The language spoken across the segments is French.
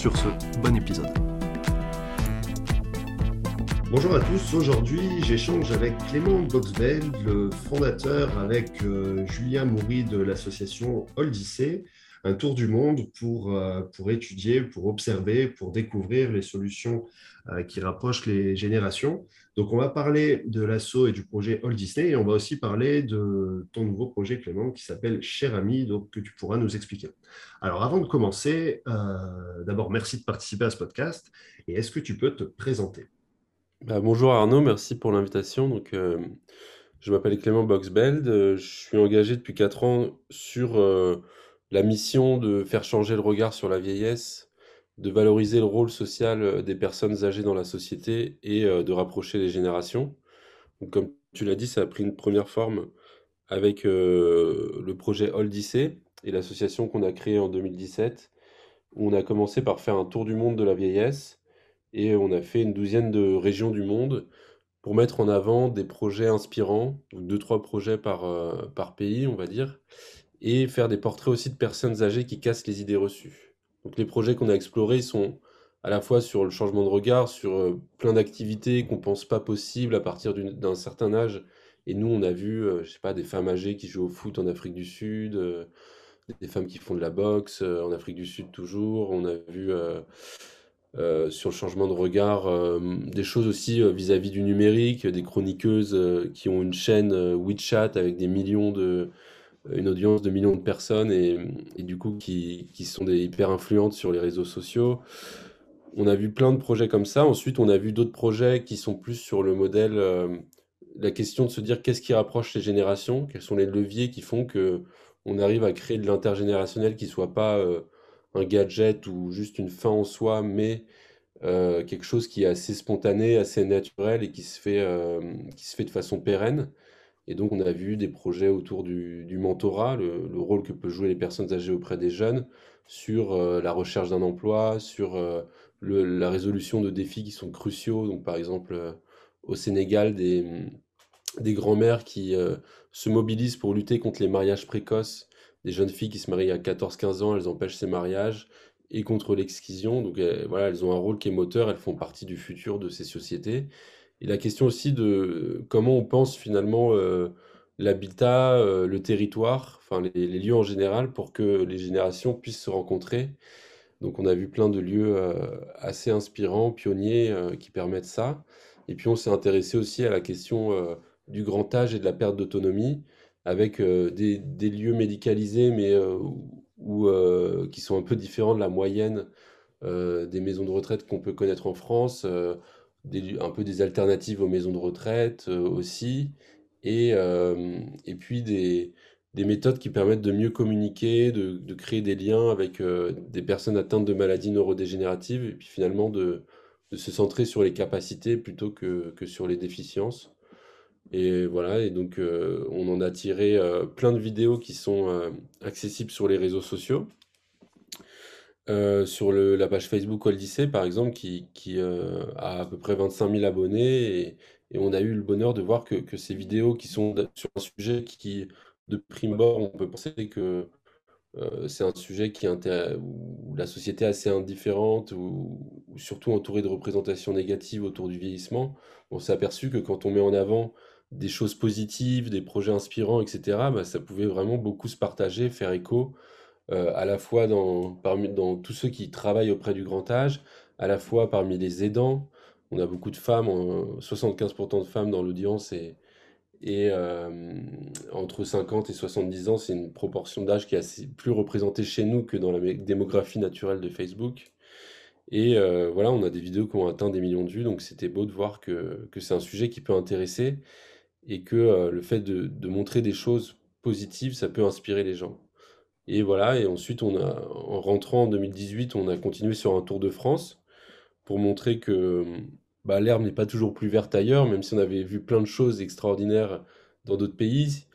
Sur ce, bon épisode. Bonjour à tous, aujourd'hui j'échange avec Clément Boxveld, le fondateur avec euh, Julien Moury de l'association Oldissé, un tour du monde pour, euh, pour étudier, pour observer, pour découvrir les solutions euh, qui rapprochent les générations. Donc, on va parler de l'assaut et du projet All Disney et on va aussi parler de ton nouveau projet, Clément, qui s'appelle Cher Ami, donc que tu pourras nous expliquer. Alors, avant de commencer, euh, d'abord, merci de participer à ce podcast et est-ce que tu peux te présenter? Bah, Bonjour Arnaud, merci pour l'invitation. Donc, je m'appelle Clément Boxbeld, je suis engagé depuis 4 ans sur la mission de faire changer le regard sur la vieillesse, de valoriser le rôle social euh, des personnes âgées dans la société et euh, de rapprocher les générations. comme tu l'as dit, ça a pris une première forme avec euh, le projet Oldissé et l'association qu'on a créée en 2017, où on a commencé par faire un tour du monde de la vieillesse et on a fait une douzaine de régions du monde pour mettre en avant des projets inspirants, deux, trois projets par, par pays, on va dire, et faire des portraits aussi de personnes âgées qui cassent les idées reçues. Donc les projets qu'on a explorés sont à la fois sur le changement de regard, sur euh, plein d'activités qu'on pense pas possibles à partir d'un certain âge. Et nous, on a vu, euh, je sais pas, des femmes âgées qui jouent au foot en Afrique du Sud, euh, des femmes qui font de la boxe en Afrique du Sud toujours. On a vu sur le changement de regard des choses aussi vis-à-vis -vis du numérique, des chroniqueuses qui ont une chaîne WeChat avec des millions de, une audience de millions de personnes et, du coup qui, qui, sont des hyper influentes sur les réseaux sociaux. On a vu plein de projets comme ça. Ensuite, on a vu d'autres projets qui sont plus sur le modèle, euh, la question de se dire qu'est-ce qui rapproche les générations, quels sont les leviers qui font que on arrive à créer de l'intergénérationnel qui soit pas euh, un gadget ou juste une fin en soi, mais euh, quelque chose qui est assez spontané, assez naturel et qui se fait, qui se fait de façon pérenne. Et donc, on a vu des projets autour du, mentorat, le, rôle que peuvent jouer les personnes âgées auprès des jeunes, sur euh, la recherche d'un emploi, sur euh, la résolution de défis qui sont cruciaux. Donc, par exemple, euh, au Sénégal, des, des grands-mères qui se mobilisent pour lutter contre les mariages précoces, des jeunes filles qui se marient à 14-15 ans, elles empêchent ces mariages, et contre l'excision. Donc, voilà, elles ont un rôle qui est moteur, elles font partie du futur de ces sociétés. Et la question aussi de comment on pense finalement euh, l'habitat, euh, le territoire, enfin les, lieux en général, pour que les générations puissent se rencontrer. Donc on a vu plein de lieux euh, assez inspirants, pionniers, qui permettent ça. Et puis on s'est intéressé aussi à la question du grand âge et de la perte d'autonomie, avec des, lieux médicalisés, mais qui sont un peu différents de la moyenne des maisons de retraite qu'on peut connaître en France un peu des alternatives aux maisons de retraite euh, aussi, et, euh, et puis des, des méthodes qui permettent de mieux communiquer, de, de créer des liens avec euh, des personnes atteintes de maladies neurodégénératives, et puis finalement de, de se centrer sur les capacités plutôt que, que sur les déficiences. Et voilà, et donc on en a tiré plein de vidéos qui sont accessibles sur les réseaux sociaux. Euh, sur la page Facebook Odyssey, par exemple, qui, euh, a à peu près 25 000 abonnés, et, on a eu le bonheur de voir que, ces vidéos qui sont sur un sujet qui, de prime abord, on peut penser que euh, c'est un sujet qui où la société est assez indifférente, ou, surtout entourée de représentations négatives autour du vieillissement. On s'est aperçu que quand on met en avant des choses positives, des projets inspirants, etc., bah, ça pouvait vraiment beaucoup se partager, faire écho. Euh, à la fois dans, tous ceux qui travaillent auprès du grand âge, à la fois parmi les aidants. On a beaucoup de femmes, 75% de femmes dans l'audience et, euh, entre 50 et 70 ans, c'est une proportion d'âge qui est plus représentée chez nous que dans la démographie naturelle de Facebook. Et euh, voilà, on a des vidéos qui ont atteint des millions de vues, donc c'était beau de voir que, c'est un sujet qui peut intéresser et que le fait de, montrer des choses positives, ça peut inspirer les gens. Et voilà, et ensuite, on a, en rentrant en 2018, on a continué sur un Tour de France pour montrer que bah, l'herbe n'est pas toujours plus verte ailleurs, même si on avait vu plein de choses extraordinaires dans d'autres pays.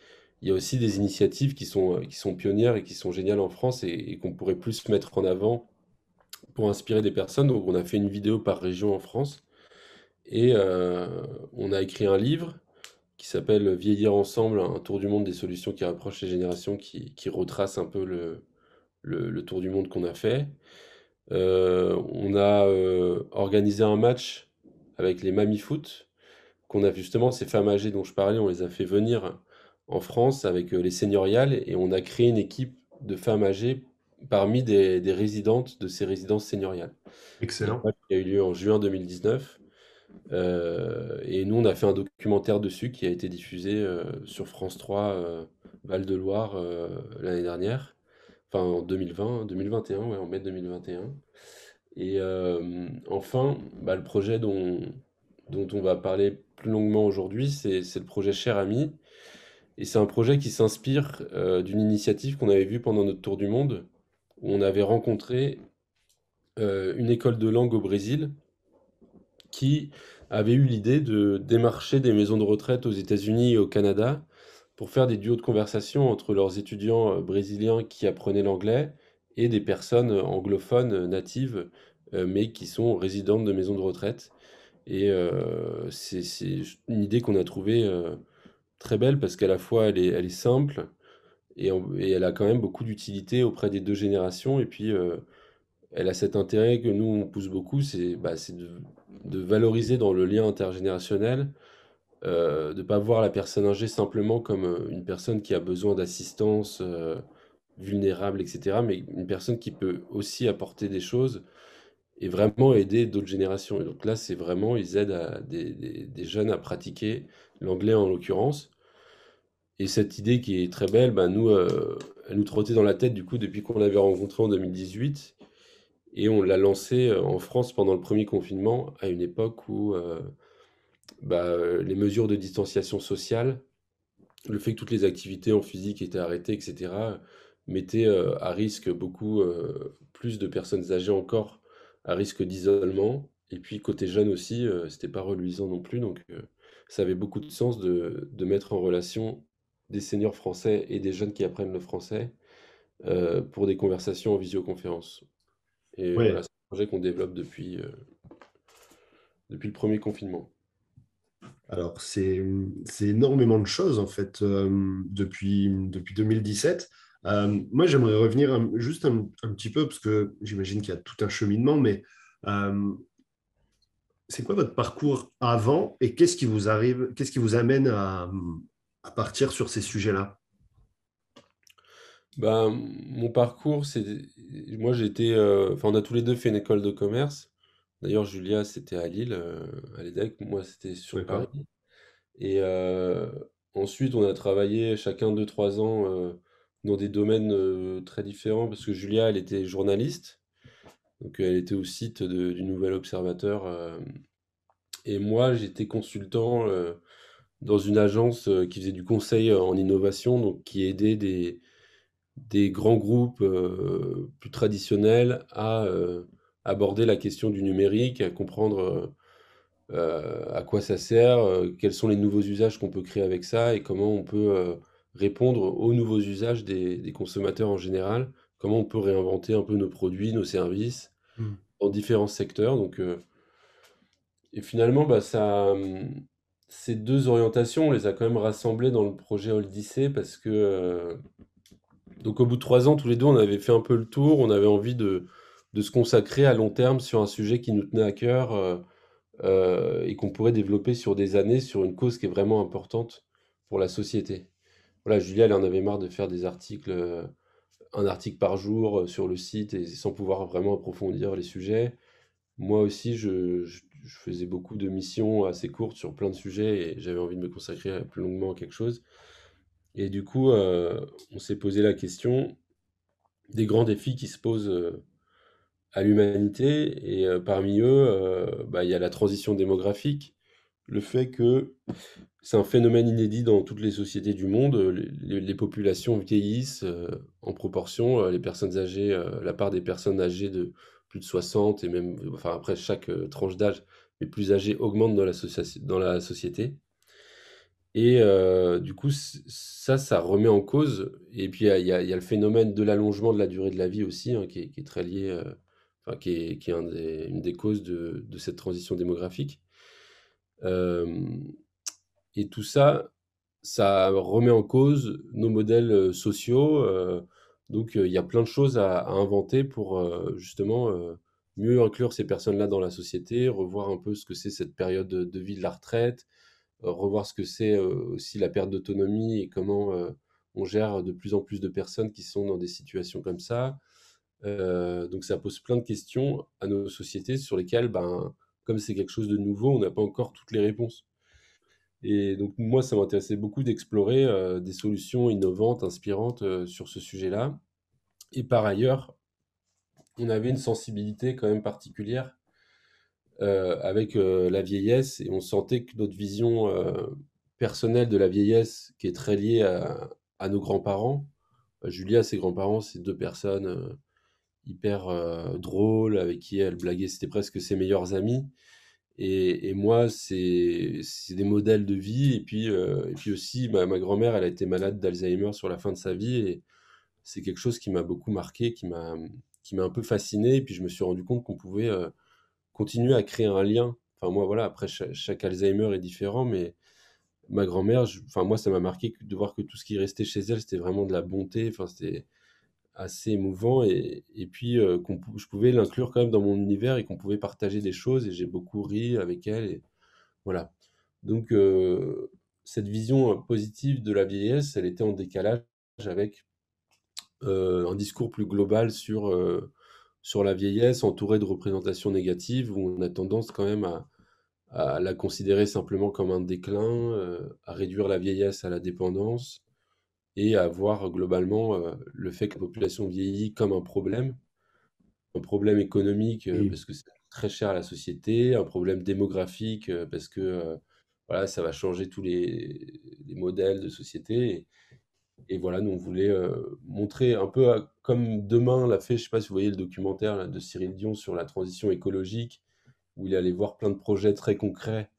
Il y a aussi des initiatives qui sont, qui sont pionnières et qui sont géniales en France et, qu'on pourrait plus mettre en avant pour inspirer des personnes. Donc, on a fait une vidéo par région en France et euh, on a écrit un livre qui s'appelle Vieillir ensemble, un tour du monde des solutions qui rapprochent les générations, qui, qui retrace un peu le, le, le tour du monde qu'on a fait. Euh, on a euh, organisé un match avec les Mamie Foot, qu'on a justement, ces femmes âgées dont je parlais, on les a fait venir en France avec euh, les seigneuriales et on a créé une équipe de femmes âgées parmi des, des résidentes de ces résidences seigneuriales. Excellent. Il a eu lieu en juin 2019. Euh, et nous, on a fait un documentaire dessus qui a été diffusé euh, sur France 3 euh, Val-de-Loire l'année dernière, enfin en 2020, 2021, ouais, en mai 2021. Et enfin, bah, le projet dont, dont on va parler plus longuement aujourd'hui, c'est le projet Cher Ami. Et c'est un projet qui s'inspire d'une initiative qu'on avait vue pendant notre tour du monde, où on avait rencontré une école de langue au Brésil qui avait eu l'idée de démarcher des maisons de retraite aux États-Unis et au Canada pour faire des duos de conversation entre leurs étudiants euh, brésiliens qui apprenaient l'anglais et des personnes anglophones euh, natives, euh, mais qui sont résidentes de maisons de retraite. Et c'est une idée qu'on a trouvée très belle parce qu'à la fois elle est, simple et, et, elle a quand même beaucoup d'utilité auprès des deux générations. Et puis elle a cet intérêt que nous on pousse beaucoup, c'est bah, de de valoriser dans le lien intergénérationnel, euh, de ne pas voir la personne âgée simplement comme euh, une personne qui a besoin d'assistance, euh, vulnérable, etc., mais une personne qui peut aussi apporter des choses et vraiment aider d'autres générations. Et donc là, c'est vraiment, ils aident à des, jeunes à pratiquer l'anglais en l'occurrence. Et cette idée qui est très belle, bah, nous, elle nous trottait dans la tête du coup depuis qu'on l'avait rencontré en 2018. Et on l'a lancé euh, en France pendant le premier confinement, à une époque où euh, bah, euh, les mesures de distanciation sociale, le fait que toutes les activités en physique étaient arrêtées, etc., mettaient à risque beaucoup plus de personnes âgées encore, à risque d'isolement. Et puis côté jeune aussi, c'était pas reluisant non plus. Donc ça avait beaucoup de sens de, de, mettre en relation des seniors français et des jeunes qui apprennent le français pour des conversations en visioconférence. Et voilà, c'est un projet qu'on développe depuis, euh, depuis le premier confinement. Alors, c'est énormément de choses, en fait, euh, depuis, depuis 2017. Euh, moi, j'aimerais revenir juste un, petit peu, parce que j'imagine qu'il y a tout un cheminement, mais c'est quoi votre parcours avant et qu'est-ce qui vous arrive, qu'est-ce qui vous amène à, à partir sur ces sujets-là? Bah, mon parcours, c'est moi j'étais, euh, enfin on a tous les deux fait une école de commerce. D'ailleurs, Julia, c'était à Lille, euh, à l'EDEC, moi c'était sur Paris. Et euh, ensuite, on a travaillé chacun deux, trois ans dans des domaines très différents, parce que Julia, elle était journaliste, donc elle était au site du Nouvel Observateur. et moi, j'étais consultant dans une agence qui faisait du conseil en innovation, donc qui aidait des des grands groupes euh, plus traditionnels à euh, aborder la question du numérique, à comprendre euh, à quoi ça sert, quels sont les nouveaux usages qu'on peut créer avec ça et comment on peut répondre aux nouveaux usages des, consommateurs en général, comment on peut réinventer un peu nos produits, nos services mmh. dans différents secteurs. Donc, et finalement, bah, ça, ces deux orientations, on les a quand même rassemblées dans le projet Odyssey parce que donc au bout de trois ans, tous les deux, on avait fait un peu le tour. On avait envie de, se consacrer à long terme sur un sujet qui nous tenait à cœur euh, euh, et qu'on pourrait développer sur des années sur une cause qui est vraiment importante pour la société. Voilà, Julia, elle en avait marre de faire des articles, euh, un article par jour sur le site et sans pouvoir vraiment approfondir les sujets. Moi aussi, je faisais beaucoup de missions assez courtes sur plein de sujets et j'avais envie de me consacrer plus longuement à quelque chose. Et du coup, euh, on s'est posé la question des grands défis qui se posent euh, à l'humanité. Et euh, parmi eux, bah, il y a la transition démographique, le fait que c'est un phénomène inédit dans toutes les sociétés du monde. Les, populations vieillissent en proportion. les personnes âgées, la part des personnes âgées de plus de 60 et même, enfin après chaque tranche d'âge, les plus âgés augmente dans la société. Et du coup, ça, ça remet en cause. Et puis, il y a, le phénomène de l'allongement de la durée de la vie aussi, hein, qui, est, très lié, enfin, qui est, qui est une des causes de, cette transition démographique. et tout ça, ça remet en cause nos modèles sociaux. donc, il y a plein de choses à, inventer pour justement mieux inclure ces personnes-là dans la société, revoir un peu ce que c'est cette période de vie de la retraite, euh, revoir ce que c'est euh, aussi la perte d'autonomie et comment euh, on gère de plus en plus de personnes qui sont dans des situations comme ça. donc ça pose plein de questions à nos sociétés sur lesquelles, ben, comme c'est quelque chose de nouveau, on n'a pas encore toutes les réponses. Et donc moi, ça m'intéressait beaucoup d'explorer des solutions innovantes, inspirantes sur ce sujet-là. Et par ailleurs, on avait une sensibilité quand même particulière euh, avec euh, la vieillesse et on sentait que notre vision euh, personnelle de la vieillesse, qui est très liée à, nos grands-parents, Julia, ses grands-parents, c'est deux personnes hyper drôles, avec qui elle blaguait, c'était presque ses meilleurs amis. Et, moi, c'est des modèles de vie. Et puis, et puis aussi, ma, ma grand-mère, elle a été malade d'Alzheimer sur la fin de sa vie. Et c'est quelque chose qui m'a beaucoup marqué, qui m'a un peu fasciné. Et puis, je me suis rendu compte qu'on pouvait continuer à créer un lien. Enfin, moi, voilà, après, chaque, Alzheimer est différent, mais ma grand-mère, enfin, moi, ça m'a marqué de voir que tout ce qui restait chez elle, c'était vraiment de la bonté. Enfin, c'était assez émouvant. Et, et puis, euh, je pouvais l'inclure quand même dans mon univers et qu'on pouvait partager des choses. Et j'ai beaucoup ri avec elle. Et voilà. Donc, euh, cette vision positive de la vieillesse, elle était en décalage avec euh, un discours plus global sur sur la vieillesse entourée de représentations négatives où on a tendance quand même à, la considérer simplement comme un déclin, euh, à réduire la vieillesse à la dépendance et à voir globalement euh, le fait que la population vieillit comme un problème, un problème économique euh, parce que c'est très cher à la société, un problème démographique parce que voilà, ça va changer tous les, les modèles de société. Et voilà, nous, on voulait euh, montrer un peu comme demain l'a fait, je ne sais pas si vous voyez le documentaire de Cyril Dion sur la transition écologique, où il allait voir plein de projets très concrets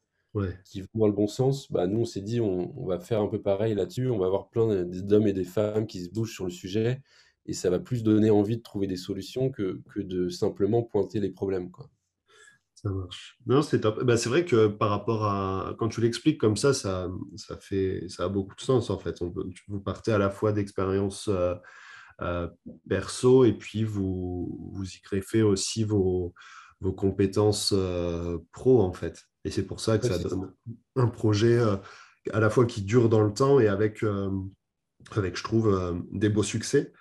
qui vont dans le bon sens. Bah, nous, on s'est dit, on, va faire un peu pareil là-dessus. On va avoir plein d'hommes et des femmes qui se bougent sur le sujet. Et ça va plus donner envie de trouver des solutions que, que de simplement pointer les problèmes. Quoi. Ça marche. Non, c'est top. Bah, c'est vrai que par rapport à. Quand tu l'expliques comme ça, ça, ça, fait, ça a beaucoup de sens en fait. On peut, vous partez à la fois d'expériences euh, euh, perso et puis vous, vous y greffez aussi vos, vos compétences euh, pro en fait. Et c'est pour ça que ça donne un projet à la fois qui dure dans le temps et avec, avec je trouve, des beaux succès.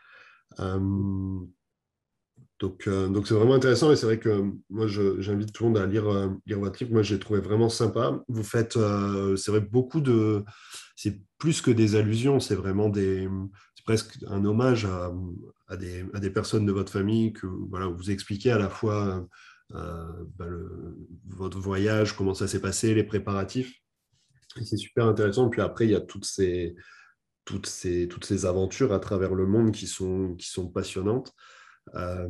Donc, euh, donc c'est vraiment intéressant et c'est vrai que moi, j'invite tout le monde à lire, euh, votre livre. Moi, j'ai trouvé vraiment sympa. Vous faites, euh, c'est vrai, beaucoup de. C'est plus que des allusions, c'est vraiment des. C'est presque un hommage à, des, à, des, personnes de votre famille que voilà, vous expliquez à la fois bah, votre voyage, comment ça s'est passé, les préparatifs. C'est super intéressant. Puis après, il y a toutes ces, toutes ces, toutes ces aventures à travers le monde qui sont, qui sont passionnantes. Euh,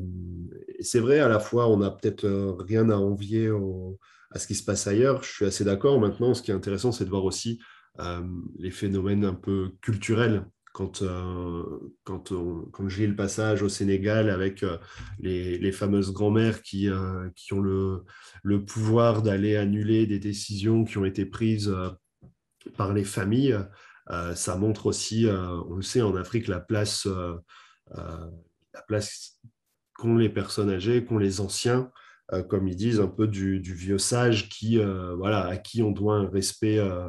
c'est vrai, à la fois, on n'a peut-être euh, rien à envier à ce qui se passe ailleurs. Je suis assez d'accord. Maintenant, ce qui est intéressant, c'est de voir aussi euh, les phénomènes un peu culturels quand, quand, quand j'ai le passage au Sénégal avec les, fameuses grand-mères qui, qui ont le, le pouvoir d'aller annuler des décisions qui ont été prises par les familles, ça montre aussi, on le sait, en Afrique, la place la place qu'ont les personnes âgées, qu'ont les anciens, euh, comme ils disent, un peu du, vieux sage qui, euh, voilà, à qui on doit un respect, euh,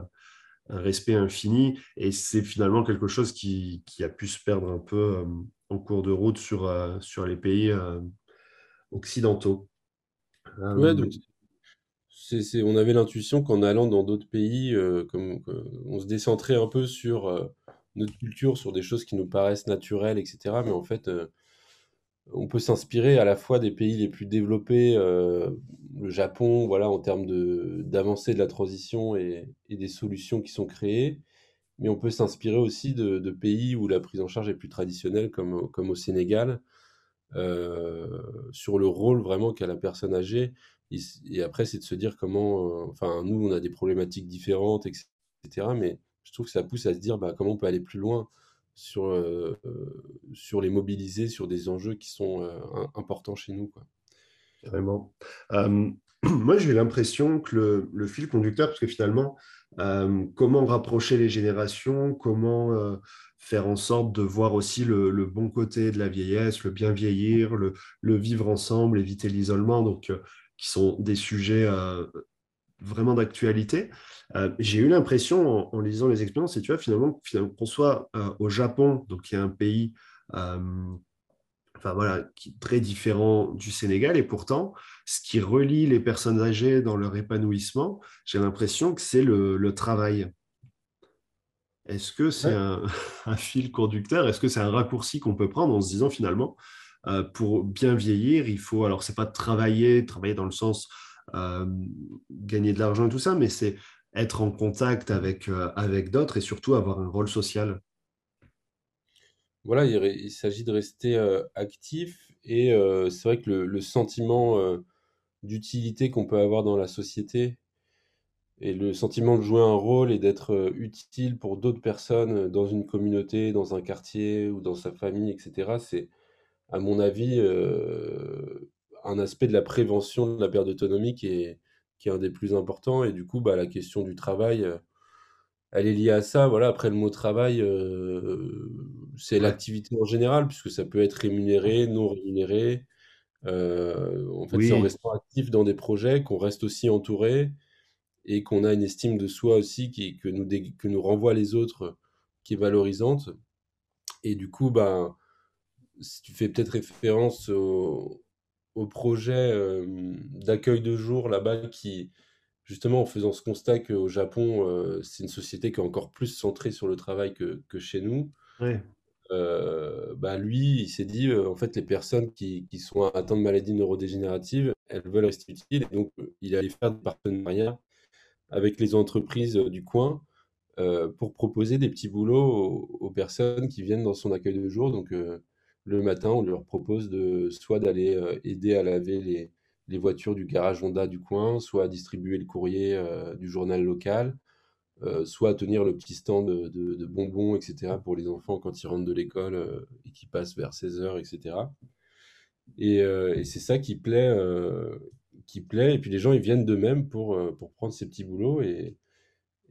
un respect infini. Et c'est finalement quelque chose qui, qui, a pu se perdre un peu en cours de route sur, sur les pays occidentaux. Ouais, donc, on avait l'intuition qu'en allant dans d'autres pays, comme, on se décentrait un peu sur notre culture, sur des choses qui nous paraissent naturelles, etc. Mais en fait, on peut s'inspirer à la fois des pays les plus développés, euh, le Japon, voilà, en termes d'avancée de la transition et des solutions qui sont créées. Mais on peut s'inspirer aussi de pays où la prise en charge est plus traditionnelle comme comme au Sénégal, heu, sur le rôle vraiment qu'a la personne âgée et après c'est de se dire comment, heu, enfin nous on a des problématiques différentes et cetera, mais je trouve que ça pousse à se dire, bah, comment on peut aller plus loin sur, heu, sur les mobiliser sur des enjeux qui sont, im importants chez nous. Vraiment. Euh, moi, j'ai l'impression que le, fil conducteur, parce que finalement, euh, comment rapprocher les générations, comment euh, faire en sorte de voir aussi le, bon côté de la vieillesse, le bien vieillir, le, le vivre ensemble, éviter l'isolement, donc euh, qui sont des sujets euh, vraiment d'actualité. Euh, j'ai eu l'impression en, en lisant les expériences, et tu vois, finalement, finalement qu'on soit euh, au Japon, donc qui est un pays euh, enfin voilà, qui est très différent du Sénégal. Et pourtant, ce qui relie les personnes âgées dans leur épanouissement, j'ai l'impression que c'est le, le travail. Est-ce que c'est Ouais. un, un fil conducteur? Est-ce que c'est un raccourci qu'on peut prendre en se disant finalement, euh, pour bien vieillir, il faut, alors c'est pas travailler, travailler dans le sens gagner de l'argent et tout ça, mais c'est être en contact avec, euh, avec d'autres et surtout avoir un rôle social. Voilà, il s'agit de rester, heu, actif et c'est vrai que le sentiment, d'utilité qu'on peut avoir dans la société et le sentiment de jouer un rôle et d'être, utile pour d'autres personnes, dans une communauté, dans un quartier ou dans sa famille et cetera, c'est à mon avis, un aspect de la prévention de la perte d'autonomie qui est qui est un des plus importants. Et du coup, bah, la question du travail, heu, elle est liée à ça. Voilà, après le mot travail, heu, c'est l'activité en général puisque ça peut être rémunéré, non rémunéré. Heu, en fait, c'est en Oui, restant actif dans des projets qu'on reste aussi entouré et qu'on a une estime de soi aussi qui que nous dég que nous renvoient les autres, qui est valorisante. Et du coup, ben, si tu fais peut-être référence au au projet, d'accueil de jour là-bas qui justement en faisant ce constat qu'au Japon, heu, c'est une société qui est encore plus centrée sur le travail que que chez nous. ouais, Heu, bah, lui, il s'est dit, «En fait, les personnes qui qui sont atteintes de maladies neurodégénératives, elles veulent rester utiles» et donc il allait faire des partenariats avec les entreprises, du coin, heu, pour proposer des petits boulots aux aux personnes qui viennent dans son accueil de jour. Donc le matin, on leur propose de soit d'aller, heu, aider à laver les voitures du garage Honda du coin, soit à distribuer le courrier, heu, du journal local, heu, soit à tenir le petit stand, de bonbons et cetera pour les enfants quand ils rentrent de l'école, et qu'ils passent vers 16:00 et cetera. Et c'est ça qui plaît, qui plaît. Et puis les gens, ils viennent d'eux-mêmes pour, pour prendre ces petits boulots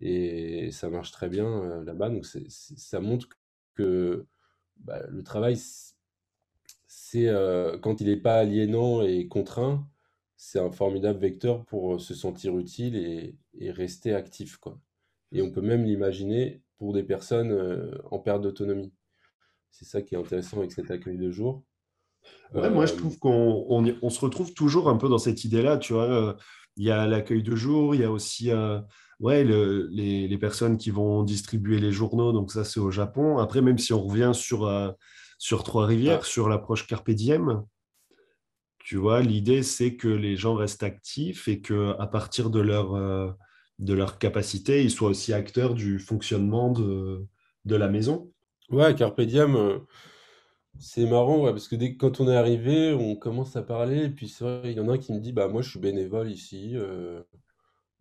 et ça marche très bien, là-bas. Donc ça montre que, bah, le travail c'est, heu, quand il est pas aliénant et contraint, c'est un formidable vecteur pour, heu, se sentir utile et et rester actif, quoi et on peut même l'imaginer pour des personnes, heu, en perte d'autonomie. C'est ça qui est intéressant avec cet accueil de jour. Ouais, moi je trouve qu'on on, y- on se retrouve toujours un peu dans cette idée-là, tu vois. euh, Il y a l'accueil de jour, il y a aussi euh, ouais, le- les, les personnes qui vont distribuer les journaux, donc ça c'est au Japon. Après, même si on revient sur, euh, sur ah, Trois-Rivières, sur l'approche Carpe Diem, tu vois, l'idée c'est que les gens restent actifs et que à partir de leur, euh, de leur capacité, ils soient aussi acteurs du fonctionnement de, de la maison. ouais, carpe diem, heu, c'est marrant, ouais, parce que dès quand on est arrivé, on commence à parler et puis c'est vrai, il y en a un qui me dit: «Bah, moi je suis bénévole ici», heu,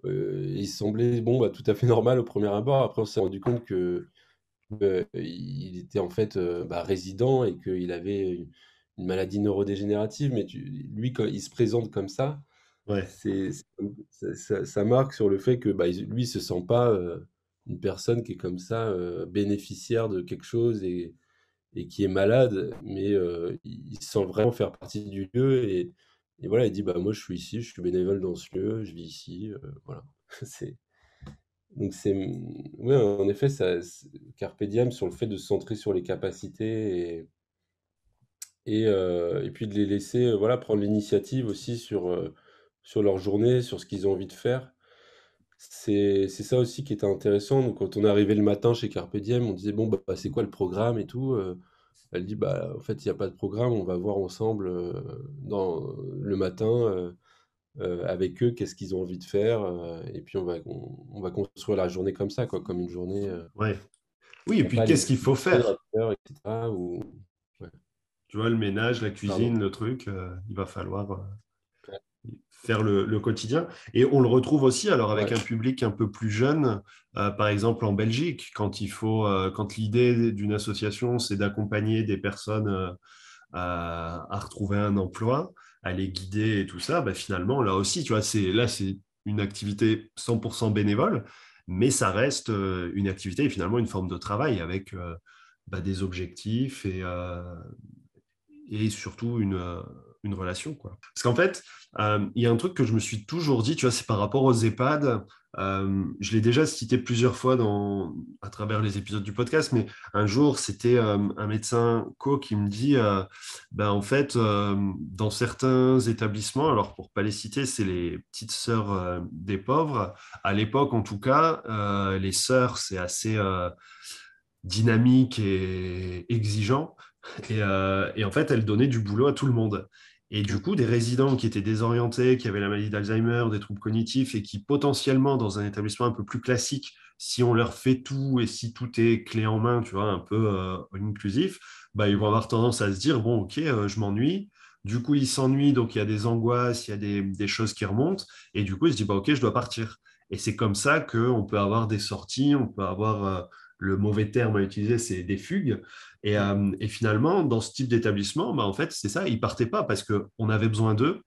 il semblait, bon, bah, tout à fait normal au premier abord. Après on s'est rendu compte que il était en fait, heu, bah, résident et qu'il avait une maladie neurodégénérative, mais tu lui, quand il se présente comme ça, Ouais. c'est ça ça marque sur le fait que, bah, lui, il se sent pas, heu, une personne qui est comme ça, heu, bénéficiaire de quelque chose et et qui est malade, mais il il se sent vraiment faire partie du lieu et et voilà, il dit: «Bah, moi, je suis ici, je suis bénévole dans ce lieu, je vis ici», voilà. C'est donc c'est ouais, en effet, ça sur le fait de se centrer sur les capacités et et heu et puis de les laisser, heu, voilà, prendre l'initiative aussi sur, heu, sur leur journée, sur ce qu'ils ont envie de faire. C'est c'est ça aussi qui était intéressant. Donc quand on est arrivé le matin chez Carpe Diem, on disait: «Bon, bah, c'est quoi le programme et tout?» elle dit: «Bah, en fait, il y a pas de programme, on va voir ensemble, dans le matin, heu» avec eux, qu'est-ce qu'ils ont envie de faire, et puis on va, on, va construire la journée comme ça, quoi, comme une journée. ouais. Oui, et puis qu'est-ce qu'il faut faire? ou... Tu vois, le ménage, la cuisine, le truc, il va falloir faire le, quotidien. Et on le retrouve aussi alors avec un public un peu plus jeune, euh, par exemple en Belgique, quand il faut, euh, quand l'idée d'une association c'est d'accompagner des personnes euh, à, retrouver un emploi, à les guider et tout ça, bah, finalement là aussi, tu vois, c'est là c'est une activité 100% bénévole, mais ça reste une activité et finalement une forme de travail avec bah, des objectifs et, et surtout une une relation. Quoi. Parce qu'en fait, euh, il y a un truc que je me suis toujours dit, tu vois, c'est par rapport aux EHPAD. Euh, je l'ai déjà cité plusieurs fois dans, à travers les épisodes du podcast, mais un jour, c'était euh, un médecin co qui me dit, ben, en fait, dans certains établissements, alors pour pas les citer, c'est les petites sœurs des pauvres. À l'époque, en tout cas, les sœurs, c'est assez dynamique et exigeant. Et, et, en fait, elles donnaient du boulot à tout le monde. Et du coup, des résidents qui étaient désorientés, qui avaient la maladie d'Alzheimer, des troubles cognitifs et qui potentiellement, dans un établissement un peu plus classique, si on leur fait tout et si tout est clé en main, tu vois, un peu euh, inclusif, bah, ils vont avoir tendance à se dire, bon, ok, euh, je m'ennuie. Du coup, ils s'ennuient, donc il y a des angoisses, il y a des, choses qui remontent. Et du coup, ils se disent, bah, ok, je dois partir. Et c'est comme ça qu'on peut avoir des sorties, on peut avoir... Euh, le mauvais terme à utiliser, c'est des fugues. Euh, et, finalement, dans ce type d'établissement, bah, en fait, c'est ça, ils partaient pas parce qu'on avait besoin d'eux,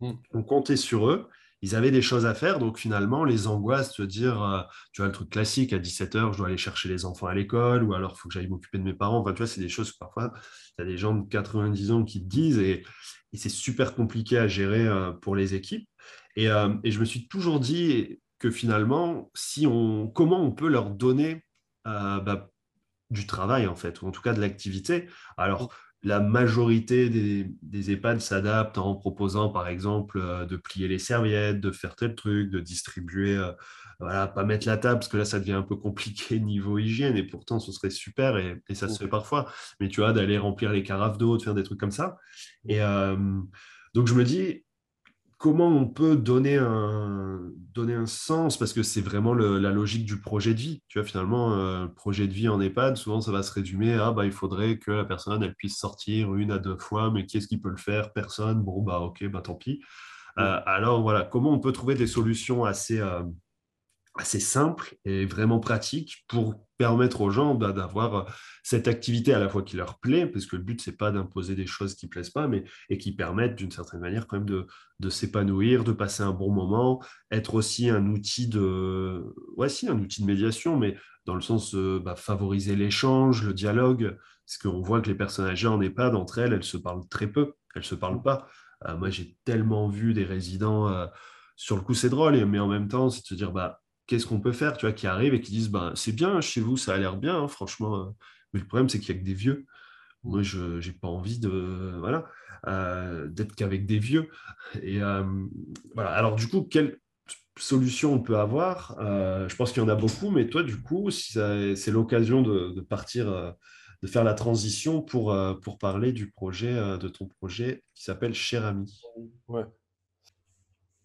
mm. on comptait sur eux, ils avaient des choses à faire. Donc finalement, les angoisses, de dire, euh, tu vois, le truc classique, à 17h, je dois aller chercher les enfants à l'école, ou alors il faut que j'aille m'occuper de mes parents. Enfin, tu vois, c'est des choses que parfois, il y a des gens de 90 ans qui te disent, et, c'est super compliqué à gérer euh, pour les équipes. Et, et, je me suis toujours dit que finalement, si on, comment on peut leur donner bah, du travail, en fait, ou en tout cas de l'activité. Alors, la majorité des, des EHPAD s'adaptent en proposant, par exemple, euh, de plier les serviettes, de faire tel truc, de distribuer, euh, voilà, pas mettre la table, parce que là, ça devient un peu compliqué niveau hygiène, et pourtant, ce serait super, et, ça se fait parfois. Mais tu vois, d'aller remplir les carafes d'eau, de faire des trucs comme ça. Et euh, donc, je me dis, comment on peut donner un, donner un sens, parce que c'est vraiment la logique du projet de vie. Tu vois, finalement, euh, projet de vie en EHPAD, souvent, ça va se résumer à bah, il faudrait que la personne elle puisse sortir une à deux fois, mais qui est-ce qui peut le faire? Personne? Bon, bah ok, bah tant pis. Euh, alors voilà, comment on peut trouver des solutions assez, euh, assez simple et vraiment pratique pour permettre aux gens bah, d'avoir euh, cette activité à la fois qui leur plaît, parce que le but, c'est pas d'imposer des choses qui plaisent pas, mais et qui permettent d'une certaine manière quand même de, de s'épanouir, de passer un bon moment, être aussi un outil de, ouais, si, un outil de médiation, mais dans le sens de bah, favoriser l'échange, le dialogue, parce qu'on voit que les personnes âgées en EHPAD, entre elles, elles se parlent très peu, elles se parlent pas. Euh, moi, j'ai tellement vu des résidents, euh, sur le coup, c'est drôle, mais en même temps, c'est de se dire, bah, qu'est-ce qu'on peut faire, tu vois, qui arrivent et qui disent, ben, c'est bien, chez vous, ça a l'air bien, hein, franchement. Euh. Mais le problème, c'est qu'il n'y a que des vieux. Moi, je n'ai pas envie de, voilà, euh, d'être qu'avec des vieux. Et euh, voilà. Alors, du coup, quelle solution on peut avoir Je pense qu'il y en a beaucoup, mais toi, du coup, si c'est l'occasion de, partir, de faire la transition pour, pour parler du projet, de ton projet qui s'appelle Cher Ami. Ouais.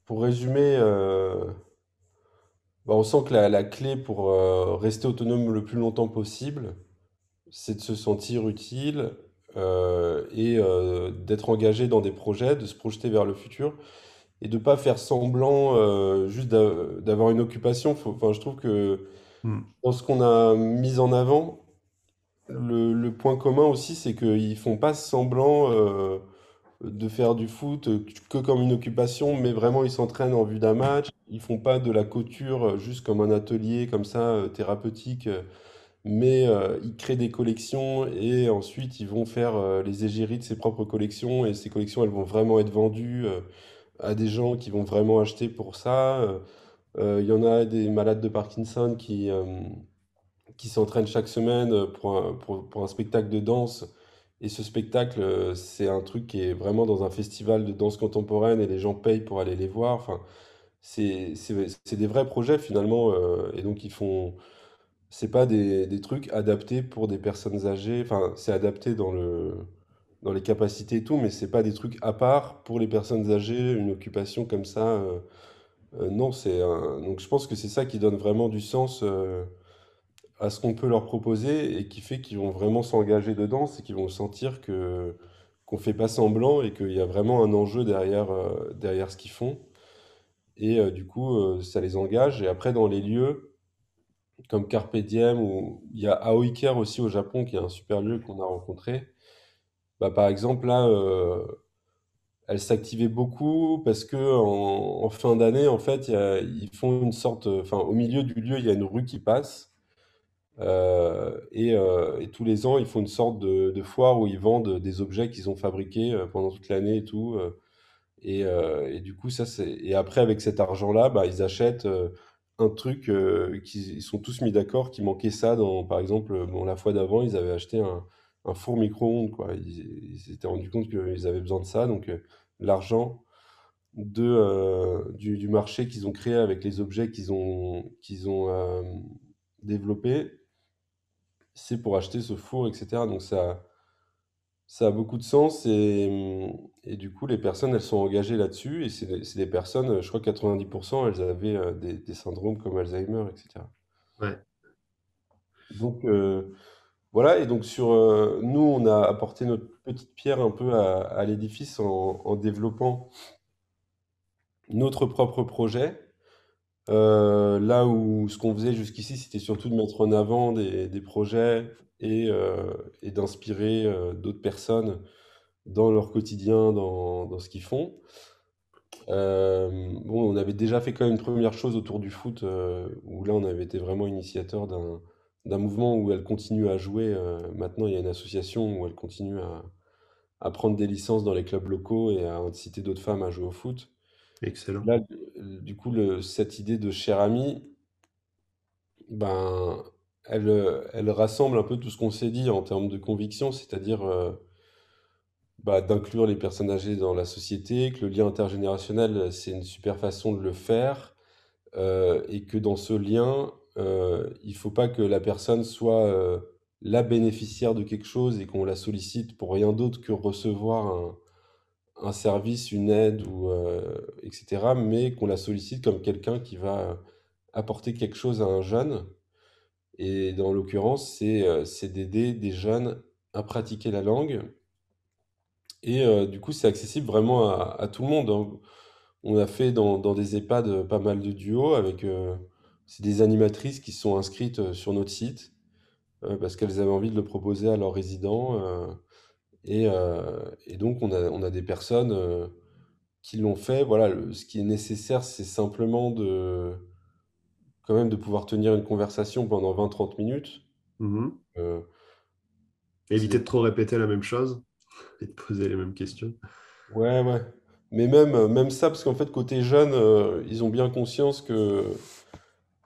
Pour résumer, bah, on sent que la, clé pour euh, rester autonome le plus longtemps possible, c'est de se sentir utile euh, et euh, d'être engagé dans des projets, de se projeter vers le futur et de ne pas faire semblant juste d'avoir une occupation. enfin, je trouve que hmm. dans ce qu'on a mis en avant, le, le point commun aussi, c'est qu'ils font pas semblant de faire du foot que comme une occupation, mais vraiment ils s'entraînent en vue d'un match. Ils font pas de la couture juste comme un atelier comme ça euh, thérapeutique, euh, mais euh, ils créent des collections et ensuite ils vont faire les égéries de ses propres collections et ces collections elles vont vraiment être vendues à des gens qui vont vraiment acheter pour ça. Il y en a des malades de Parkinson qui, qui s'entraînent chaque semaine pour pour un spectacle de danse et ce spectacle, euh, c'est un truc qui est vraiment dans un festival de danse contemporaine et les gens payent pour aller les voir. Enfin, c'est des vrais projets finalement. Euh, et donc, ils font. C'est pas des, des trucs adaptés pour des personnes âgées. Enfin, c'est adapté dans le, dans les capacités et tout, mais c'est pas des trucs à part pour les personnes âgées, une occupation comme ça. euh, non, c'est donc je pense que c'est ça qui donne vraiment du sens à ce qu'on peut leur proposer et qui fait qu'ils vont vraiment s'engager dedans, c'est qu'ils vont sentir que qu'on fait pas semblant et qu'il y a vraiment un enjeu derrière euh, derrière ce qu'ils font. Et euh, du coup, euh, ça les engage. Et après, dans les lieux comme Carpe Diem ou il y a Aoiker aussi au Japon, qui est un super lieu qu'on a rencontré. Bah, par exemple, là, elle s'activait beaucoup parce que en, fin d'année, en fait, ils font une sorte, enfin, au milieu du lieu, il y a une rue qui passe. Euh, et, euh, et tous les ans, ils font une sorte de, foire où ils vendent des objets qu'ils ont fabriqués euh, pendant toute l'année et tout. et, du coup, ça, c'est. Et après, avec cet argent-là, bah, ils achètent un truc qu'ils ils sont tous mis d'accord qu'il manquait ça dans, par exemple, bon, la fois d'avant, ils avaient acheté un, four micro-ondes, quoi. Ils s'étaient rendu compte qu'ils avaient besoin de ça. Donc, l'argent de, du, du marché qu'ils ont créé avec les objets qu'ils ont, qu'ils ont développés, c'est pour acheter ce four, etc. Donc, ça. Ça a beaucoup de sens et, et du coup, les personnes, elles sont engagées là-dessus et c'est des, c'est des personnes, je crois que 90%, elles avaient euh, des, des syndromes comme Alzheimer, etc. Ouais. Donc euh, voilà, et donc sur euh, nous, on a apporté notre petite pierre un peu à, à l'édifice en, en développant notre propre projet. Euh, là où ce qu'on faisait jusqu'ici, c'était surtout de mettre en avant des, projets et, euh, d'inspirer euh, d'autres personnes dans leur quotidien, dans, ce qu'ils font. Bon, on avait déjà fait quand même une première chose autour du foot, où là on avait été vraiment initiateur d'un mouvement où elle continue à jouer. maintenant, il y a une association où elle continue à, à prendre des licences dans les clubs locaux et à inciter d'autres femmes à jouer au foot. Excellent. Là, du coup, cette idée de cher ami, ben, elle, euh, elle rassemble un peu tout ce qu'on s'est dit en termes de conviction, c'est-à-dire euh, bah, d'inclure les personnes âgées dans la société, que le lien intergénérationnel, c'est une super façon de le faire, euh, et que dans ce lien, euh, il faut pas que la personne soit euh, la bénéficiaire de quelque chose et qu'on la sollicite pour rien d'autre que recevoir un, service, une aide, ou, euh, etc., mais qu'on la sollicite comme quelqu'un qui va apporter quelque chose à un jeune. Et dans l'occurrence, c'est euh, d'aider des jeunes à pratiquer la langue et euh, du coup, c'est accessible vraiment à, tout le monde. hein. On a fait dans, des EHPAD pas mal de duos avec des animatrices qui sont inscrites sur notre site parce qu'elles avaient envie de le proposer à leurs résidents. Et, euh, et donc, on a, on a des personnes euh, qui l'ont fait. Voilà, le- ce qui est nécessaire, c'est simplement de, quand même de pouvoir tenir une conversation pendant vingt trente minutes. Mhm. Euh, Éviter c'est de trop répéter la même chose et de poser les mêmes questions. Ouais, ouais. Mais même, euh, même ça, parce qu'en fait, côté jeune, euh, ils ont bien conscience que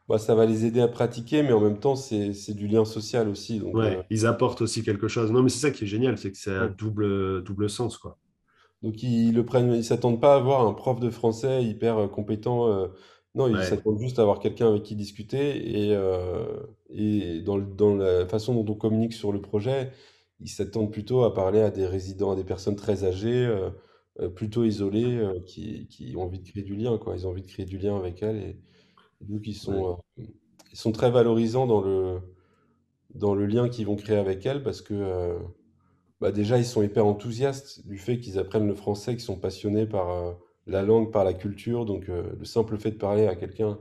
bah, ça va les aider à pratiquer, mais en même temps, c'est, du lien social aussi. Donc, euh, ils apportent aussi quelque chose. Non, mais c'est ça qui est génial, c'est que c'est à double, double sens, quoi. Donc ils le prennent, ils s'attendent pas à avoir un prof de français hyper euh, compétent. euh, non, ils Ouais, s'attendent juste à avoir quelqu'un avec qui discuter. Et, euh, et dans, dans la façon dont on communique sur le projet, ils s'attendent plutôt à parler à des résidents, à des personnes très âgées, plutôt isolées, qui, qui ont envie de créer du lien, quoi. Ils ont envie de créer du lien avec elles. Et, donc ils ouais, sont, euh, ils sont très valorisants dans le, dans le lien qu'ils vont créer avec elles parce que euh, bah déjà, ils sont hyper enthousiastes du fait qu'ils apprennent le français, qu'ils sont passionnés par euh, la langue, par la culture. Donc, le simple fait de parler à quelqu'un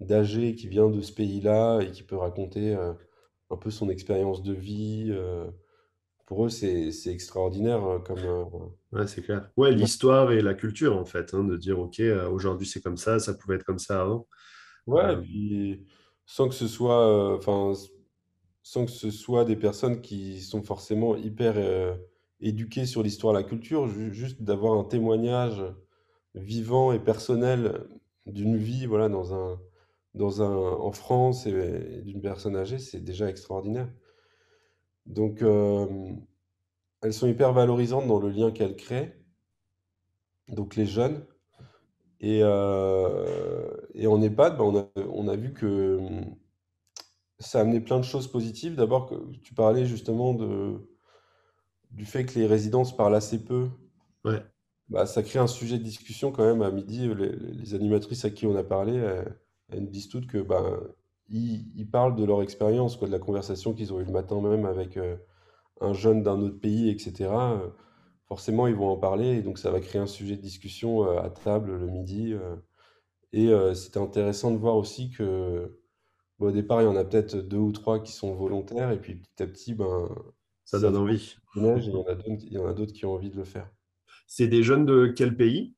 d'âgé qui vient de ce pays-là et qui peut raconter euh, un peu son expérience de vie, euh, pour eux, c'est extraordinaire euh, comme. ouais, c'est clair. Ouais, l'histoire et la culture, en fait, hein, de dire, OK, aujourd'hui c'est comme ça, ça pouvait être comme ça avant. Ouais, et Euh, puis sans que ce soit, euh, enfin, sans que ce soit des personnes qui sont forcément hyper euh, éduquées sur l'histoire et la culture, ju- juste d'avoir un témoignage vivant et personnel d'une vie, voilà, dans un, dans un, en France et, et d'une personne âgée, c'est déjà extraordinaire. Donc, euh, elles sont hyper valorisantes dans le lien qu'elles créent, donc les jeunes. Et, euh, et en EHPAD, bah, on a, on a vu que hum, ça a amené plein de choses positives. D'abord, tu parlais justement de, du fait que les résidents se parlent assez peu, Ouais, bah, ça crée un sujet de discussion quand même. À midi, les, les animatrices à qui on a parlé, elles, elles nous disent toutes que bah, ils, ils parlent de leur expérience, quoi, de la conversation qu'ils ont eue le matin même avec euh, un jeune d'un autre pays, etc. Forcément, ils vont en parler et donc ça va créer un sujet de discussion euh, à table le midi. euh. Et euh, c'était intéressant de voir aussi que bon, au départ, il y en a peut-être deux ou trois qui sont volontaires et puis petit à petit, ben, ça donne envie. neige et il y en a d'autres, il y en a d'autres qui ont envie de le faire. C'est des jeunes de quel pays?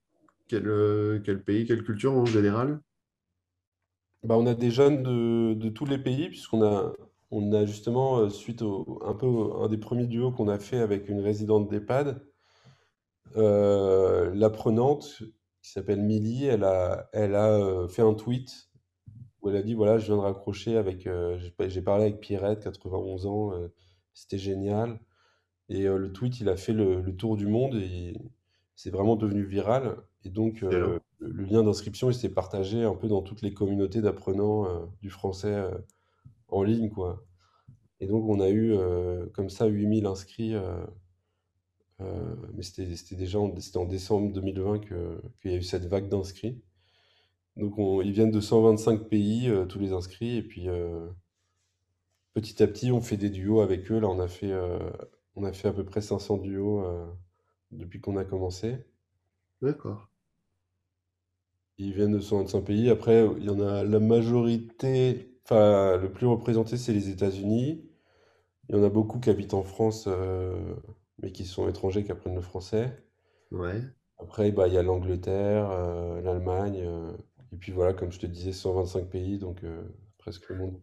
Quel, euh, quel pays, quelle culture en général? Bah, on a des jeunes de, de tous les pays, puisqu'on a, on a justement, euh, suite au, un peu au- un des premiers duos qu'on a fait avec une résidente d'EHPAD, euh, l'apprenante, qui s'appelle Milly, elle a, elle a euh, fait un tweet où elle a dit, voilà, je viens de raccrocher avec, euh, j'ai parlé avec Pierrette, 91 ans, euh, c'était génial. Et euh, le tweet, il a fait le, le tour du monde et c'est vraiment devenu viral. Et donc, le, le lien d'inscription, il s'est partagé un peu dans toutes les communautés d'apprenants du français en ligne, quoi. Et donc, on a eu comme ça 8000 inscrits. Euh, mais c'était c'était déjà en, c'était en décembre 2020 que, qu'il y a eu cette vague d'inscrits. Donc, on- ils viennent de 125 pays, euh, tous les inscrits. Et puis, euh, petit à petit, on fait des duos avec eux. Là, on a fait, euh, on a fait à peu près 500 duos euh, depuis qu'on a commencé. D'accord. Ils viennent de 125 pays. Après, il y en a la majorité, enfin, le plus représenté, c'est les États-Unis. Il y en a beaucoup qui habitent en France, euh, mais qui sont étrangers, qui apprennent le français. Ouais. Après, bah, il y a l'Angleterre, euh, l'Allemagne, euh, et puis voilà, comme je te disais, 125 pays, donc euh, presque le monde.